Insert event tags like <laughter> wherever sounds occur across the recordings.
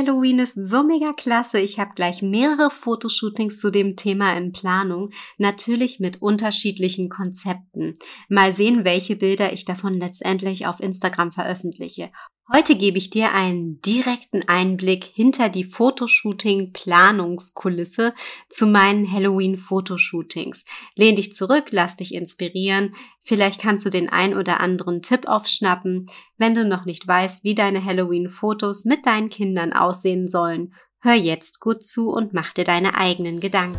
Halloween ist so mega klasse. Ich habe gleich mehrere Fotoshootings zu dem Thema in Planung, natürlich mit unterschiedlichen Konzepten. Mal sehen, welche Bilder ich davon letztendlich auf Instagram veröffentliche. Heute gebe ich dir einen direkten Einblick hinter die Fotoshooting-Planungskulisse zu meinen Halloween-Fotoshootings. Lehn dich zurück, lass dich inspirieren. Vielleicht kannst du den ein oder anderen Tipp aufschnappen, wenn du noch nicht weißt, wie deine Halloween-Fotos mit deinen Kindern aussehen sollen. Hör jetzt gut zu und mach dir deine eigenen Gedanken.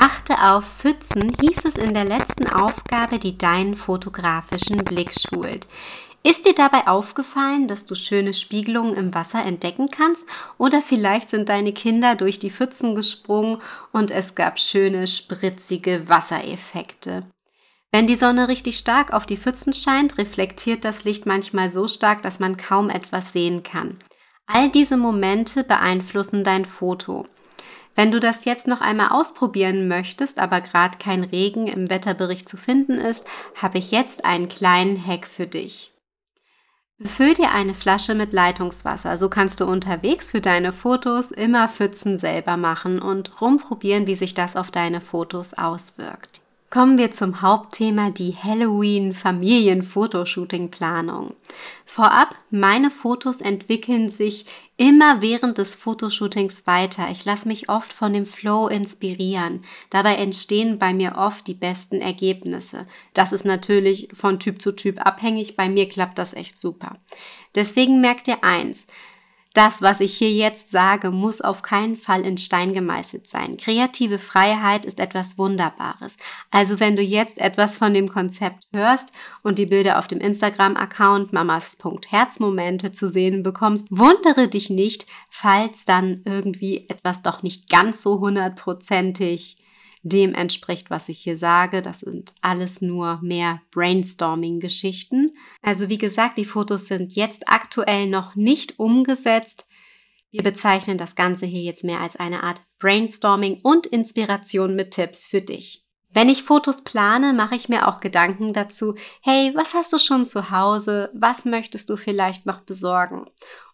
Achte auf Pfützen hieß es in der letzten Aufgabe, die deinen fotografischen Blick schult. Ist dir dabei aufgefallen, dass du schöne Spiegelungen im Wasser entdecken kannst? Oder vielleicht sind deine Kinder durch die Pfützen gesprungen und es gab schöne, spritzige Wassereffekte. Wenn die Sonne richtig stark auf die Pfützen scheint, reflektiert das Licht manchmal so stark, dass man kaum etwas sehen kann. All diese Momente beeinflussen dein Foto. Wenn du das jetzt noch einmal ausprobieren möchtest, aber gerade kein Regen im Wetterbericht zu finden ist, habe ich jetzt einen kleinen Hack für dich. Befüll dir eine Flasche mit Leitungswasser. So kannst du unterwegs für deine Fotos immer Pfützen selber machen und rumprobieren, wie sich das auf deine Fotos auswirkt. Kommen wir zum Hauptthema, die Halloween Familien-Fotoshooting-Planung. Vorab, meine Fotos entwickeln sich immer während des Fotoshootings weiter. Ich lasse mich oft von dem Flow inspirieren. Dabei entstehen bei mir oft die besten Ergebnisse. Das ist natürlich von Typ zu Typ abhängig. Bei mir klappt das echt super. Deswegen merkt ihr eins das, was ich hier jetzt sage, muss auf keinen Fall in Stein gemeißelt sein. Kreative Freiheit ist etwas Wunderbares. Also wenn du jetzt etwas von dem Konzept hörst und die Bilder auf dem Instagram-Account mamas.herzmomente zu sehen bekommst, wundere dich nicht, falls dann irgendwie etwas doch nicht ganz so hundertprozentig dem entspricht, was ich hier sage. Das sind alles nur mehr Brainstorming-Geschichten. Also wie gesagt, die Fotos sind jetzt aktuell noch nicht umgesetzt. Wir bezeichnen das Ganze hier jetzt mehr als eine Art Brainstorming und Inspiration mit Tipps für dich. Wenn ich Fotos plane, mache ich mir auch Gedanken dazu, hey, was hast du schon zu Hause? Was möchtest du vielleicht noch besorgen?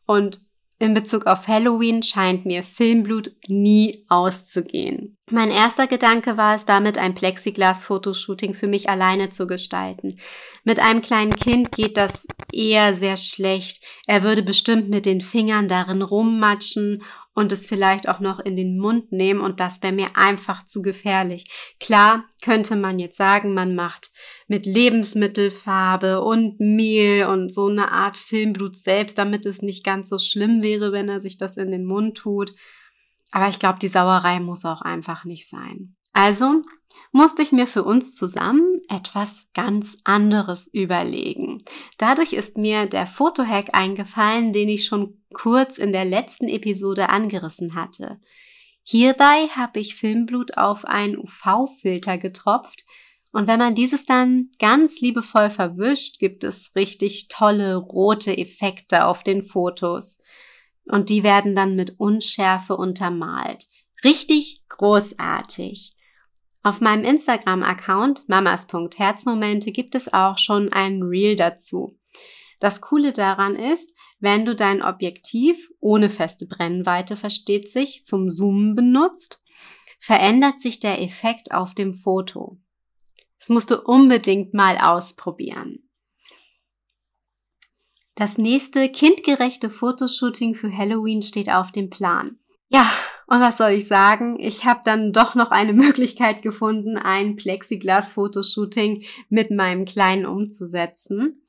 Und in Bezug auf Halloween scheint mir Filmblut nie auszugehen. Mein erster Gedanke war es damit, ein Plexiglas-Fotoshooting für mich alleine zu gestalten. Mit einem kleinen Kind geht das eher sehr schlecht. Er würde bestimmt mit den Fingern darin rummatschen und es vielleicht auch noch in den Mund nehmen und das wäre mir einfach zu gefährlich. Klar könnte man jetzt sagen, man macht mit Lebensmittelfarbe und Mehl und so eine Art Filmblut selbst, damit es nicht ganz so schlimm wäre, wenn er sich das in den Mund tut. Aber ich glaube, die Sauerei muss auch einfach nicht sein. Also musste ich mir für uns zusammen etwas ganz anderes überlegen. Dadurch ist mir der Fotohack eingefallen, den ich schon kurz in der letzten Episode angerissen hatte. Hierbei habe ich Filmblut auf einen UV-Filter getropft und wenn man dieses dann ganz liebevoll verwischt, gibt es richtig tolle rote Effekte auf den Fotos. Und die werden dann mit Unschärfe untermalt. Richtig großartig. Auf meinem Instagram-Account mamas.herzmomente gibt es auch schon ein Reel dazu. Das Coole daran ist, wenn du dein Objektiv ohne feste Brennweite versteht sich zum Zoomen benutzt, verändert sich der Effekt auf dem Foto. Das musst du unbedingt mal ausprobieren. Das nächste kindgerechte Fotoshooting für Halloween steht auf dem Plan. Ja, und was soll ich sagen? Ich habe dann doch noch eine <laughs> Möglichkeit gefunden, ein Plexiglas-Fotoshooting mit meinem Kleinen umzusetzen.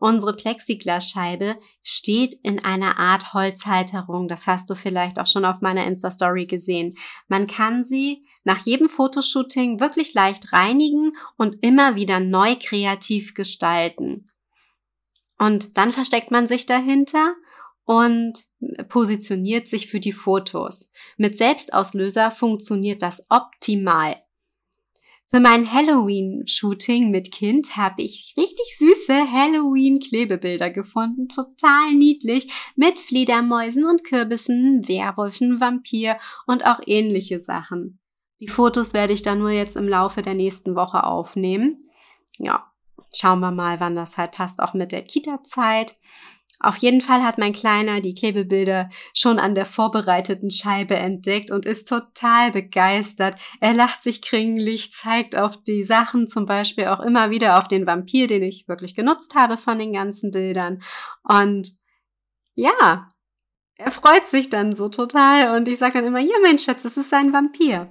Unsere Plexiglasscheibe steht in einer Art Holzhalterung. Das hast du vielleicht auch schon auf meiner Insta-Story gesehen. Man kann sie nach jedem Fotoshooting wirklich leicht reinigen und immer wieder neu kreativ gestalten. Und dann versteckt man sich dahinter und positioniert sich für die Fotos. Mit Selbstauslöser funktioniert das optimal. Für mein Halloween-Shooting mit Kind habe ich richtig süße Halloween-Klebebilder gefunden. Total niedlich. Mit Fledermäusen und Kürbissen, Werwolfen, Vampir und auch ähnliche Sachen. Die Fotos werde ich dann nur jetzt im Laufe der nächsten Woche aufnehmen. Ja, schauen wir mal, wann das halt passt, auch mit der Kita-Zeit. Auf jeden Fall hat mein Kleiner die Klebebilder schon an der vorbereiteten Scheibe entdeckt und ist total begeistert. Er lacht sich kringlich, zeigt auf die Sachen, zum Beispiel auch immer wieder auf den Vampir, den ich wirklich genutzt habe von den ganzen Bildern. Und ja, er freut sich dann so total und ich sage dann immer, ja, mein Schatz, es ist ein Vampir.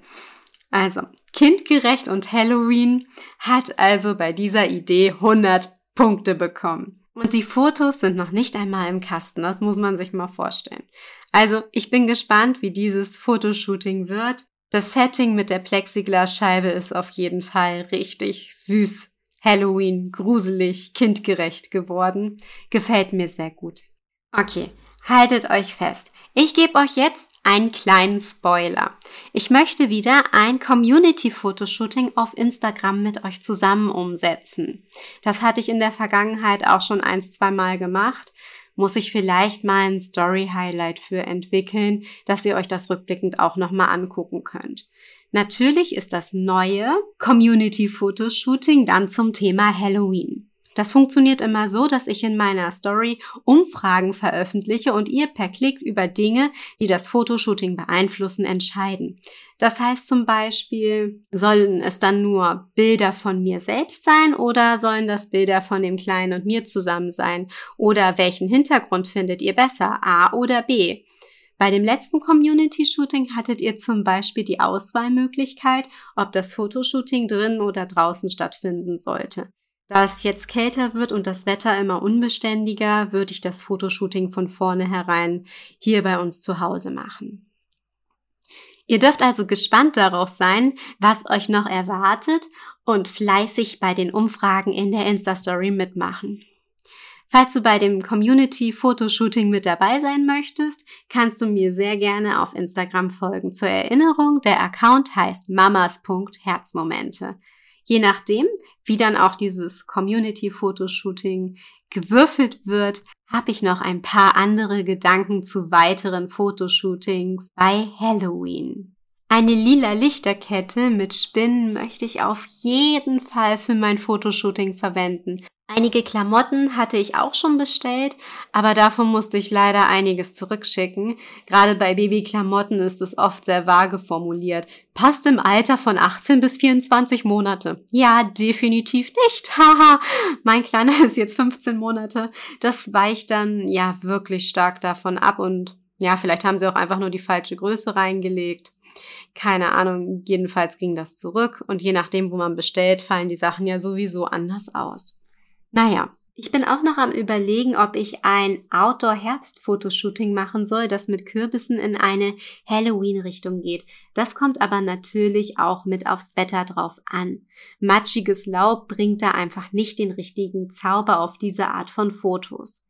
Also, kindgerecht und Halloween hat also bei dieser Idee 100 Punkte bekommen. Und die Fotos sind noch nicht einmal im Kasten, das muss man sich mal vorstellen. Also ich bin gespannt, wie dieses Fotoshooting wird. Das Setting mit der Plexiglasscheibe ist auf jeden Fall richtig süß, Halloween, gruselig, kindgerecht geworden. Gefällt mir sehr gut. Okay, haltet euch fest. Ich gebe euch jetzt einen kleinen Spoiler. Ich möchte wieder ein Community-Fotoshooting auf Instagram mit euch zusammen umsetzen. Das hatte ich in der Vergangenheit auch schon ein, zwei Mal gemacht. Muss ich vielleicht mal ein Story-Highlight für entwickeln, dass ihr euch das rückblickend auch nochmal angucken könnt. Natürlich ist das neue Community-Fotoshooting dann zum Thema Halloween. Das funktioniert immer so, dass ich in meiner Story Umfragen veröffentliche und ihr per Klick über Dinge, die das Fotoshooting beeinflussen, entscheiden. Das heißt zum Beispiel, sollen es dann nur Bilder von mir selbst sein oder sollen das Bilder von dem Kleinen und mir zusammen sein? Oder welchen Hintergrund findet ihr besser, A oder B? Bei dem letzten Community-Shooting hattet ihr zum Beispiel die Auswahlmöglichkeit, ob das Fotoshooting drinnen oder draußen stattfinden sollte. Da es jetzt kälter wird und das Wetter immer unbeständiger, würde ich das Fotoshooting von vornherein hier bei uns zu Hause machen. Ihr dürft also gespannt darauf sein, was euch noch erwartet und fleißig bei den Umfragen in der Insta-Story mitmachen. Falls du bei dem Community-Fotoshooting mit dabei sein möchtest, kannst du mir sehr gerne auf Instagram folgen. Zur Erinnerung, der Account heißt mamas.herzmomente. Je nachdem, wie dann auch dieses Community-Fotoshooting gewürfelt wird, habe ich noch ein paar andere Gedanken zu weiteren Fotoshootings bei Halloween. Eine lila Lichterkette mit Spinnen möchte ich auf jeden Fall für mein Fotoshooting verwenden. Einige Klamotten hatte ich auch schon bestellt, aber davon musste ich leider einiges zurückschicken. Gerade bei Babyklamotten ist es oft sehr vage formuliert. Passt im Alter von 18 bis 24 Monate. Ja, definitiv nicht. <laughs> Haha, mein Kleiner ist jetzt 15 Monate. Das weicht dann ja wirklich stark davon ab und ja, vielleicht haben sie auch einfach nur die falsche Größe reingelegt. Keine Ahnung, jedenfalls ging das zurück und je nachdem, wo man bestellt, fallen die Sachen ja sowieso anders aus. Naja, ich bin auch noch am Überlegen, ob ich ein Outdoor-Herbst-Fotoshooting machen soll, das mit Kürbissen in eine Halloween-Richtung geht. Das kommt aber natürlich auch mit aufs Wetter drauf an. Matschiges Laub bringt da einfach nicht den richtigen Zauber auf diese Art von Fotos.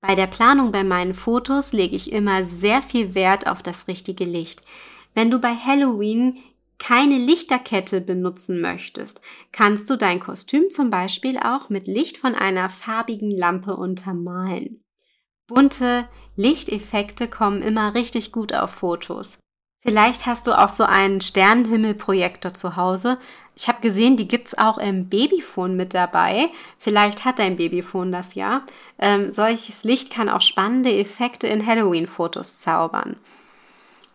Bei der Planung bei meinen Fotos lege ich immer sehr viel Wert auf das richtige Licht. Wenn du bei Halloween keine Lichterkette benutzen möchtest, kannst du dein Kostüm zum Beispiel auch mit Licht von einer farbigen Lampe untermalen. Bunte Lichteffekte kommen immer richtig gut auf Fotos. Vielleicht hast du auch so einen Sternenhimmelprojektor zu Hause. Ich habe gesehen, die gibt's auch im Babyphone mit dabei. Vielleicht hat dein Babyphone das ja. Ähm, solches Licht kann auch spannende Effekte in Halloween-Fotos zaubern.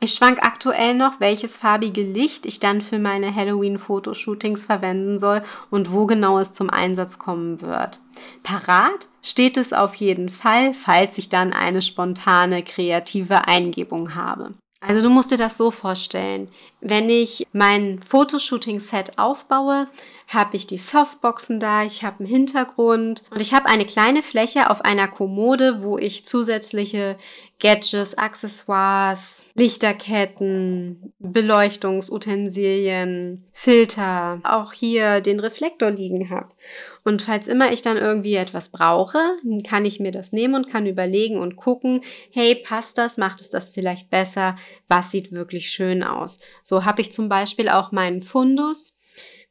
Ich schwank aktuell noch, welches farbige Licht ich dann für meine Halloween-Fotoshootings verwenden soll und wo genau es zum Einsatz kommen wird. Parat steht es auf jeden Fall, falls ich dann eine spontane kreative Eingebung habe. Also du musst dir das so vorstellen. Wenn ich mein Fotoshooting-Set aufbaue, habe ich die Softboxen da, ich habe einen Hintergrund und ich habe eine kleine Fläche auf einer Kommode, wo ich zusätzliche Gadgets, Accessoires, Lichterketten, Beleuchtungsutensilien, Filter, auch hier den Reflektor liegen habe. Und falls immer ich dann irgendwie etwas brauche, kann ich mir das nehmen und kann überlegen und gucken, hey, passt das, macht es das vielleicht besser, was sieht wirklich schön aus. So habe ich zum Beispiel auch meinen Fundus,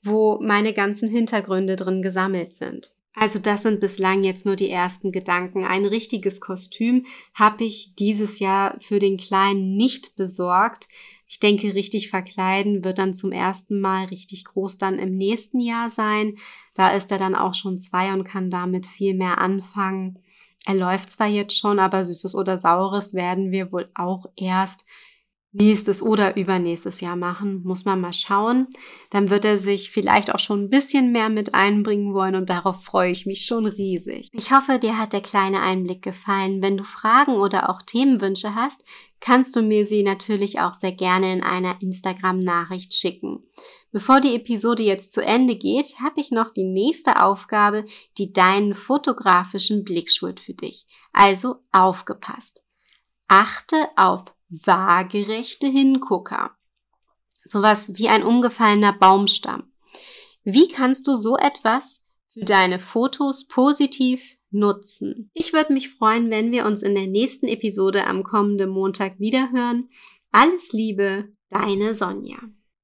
wo meine ganzen Hintergründe drin gesammelt sind. Also das sind bislang jetzt nur die ersten Gedanken. Ein richtiges Kostüm habe ich dieses Jahr für den Kleinen nicht besorgt. Ich denke, richtig verkleiden wird dann zum ersten Mal richtig groß dann im nächsten Jahr sein. Da ist er dann auch schon zwei und kann damit viel mehr anfangen. Er läuft zwar jetzt schon, aber Süßes oder Saures werden wir wohl auch erst nächstes oder übernächstes Jahr machen. Muss man mal schauen. Dann wird er sich vielleicht auch schon ein bisschen mehr mit einbringen wollen und darauf freue ich mich schon riesig. Ich hoffe, dir hat der kleine Einblick gefallen. Wenn du Fragen oder auch Themenwünsche hast, kannst du mir sie natürlich auch sehr gerne in einer Instagram-Nachricht schicken. Bevor die Episode jetzt zu Ende geht, habe ich noch die nächste Aufgabe, die deinen fotografischen Blick schult für dich. Also aufgepasst. Achte auf waagerechte Hingucker. Sowas wie ein umgefallener Baumstamm. Wie kannst du so etwas für deine Fotos positiv nutzen? Ich würde mich freuen, wenn wir uns in der nächsten Episode am kommenden Montag wiederhören. Alles Liebe, deine Sonja.